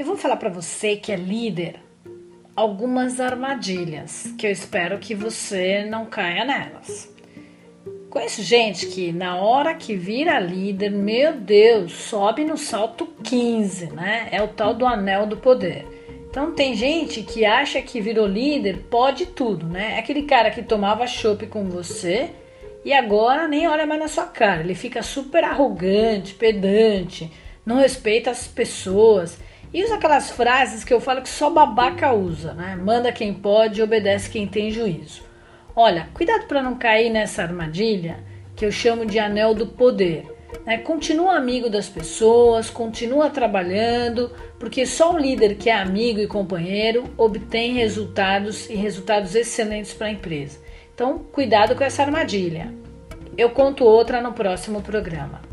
Eu vou falar para você que é líder algumas armadilhas que eu espero que você não caia nelas. Conheço gente que na hora que vira líder, meu Deus, sobe no salto 15, né? É o tal do anel do poder. Então tem gente que acha que virou líder pode tudo, né? É aquele cara que tomava chopp com você e agora nem olha mais na sua cara. Ele fica super arrogante, pedante, não respeita as pessoas e usa aquelas frases que eu falo que só babaca usa, né? Manda quem pode e obedece quem tem juízo. Olha, cuidado para não cair nessa armadilha que eu chamo de anel do poder. Né? Continua amigo das pessoas, continua trabalhando, porque só um líder que é amigo e companheiro obtém resultados e resultados excelentes para a empresa. Então, cuidado com essa armadilha. Eu conto outra no próximo programa.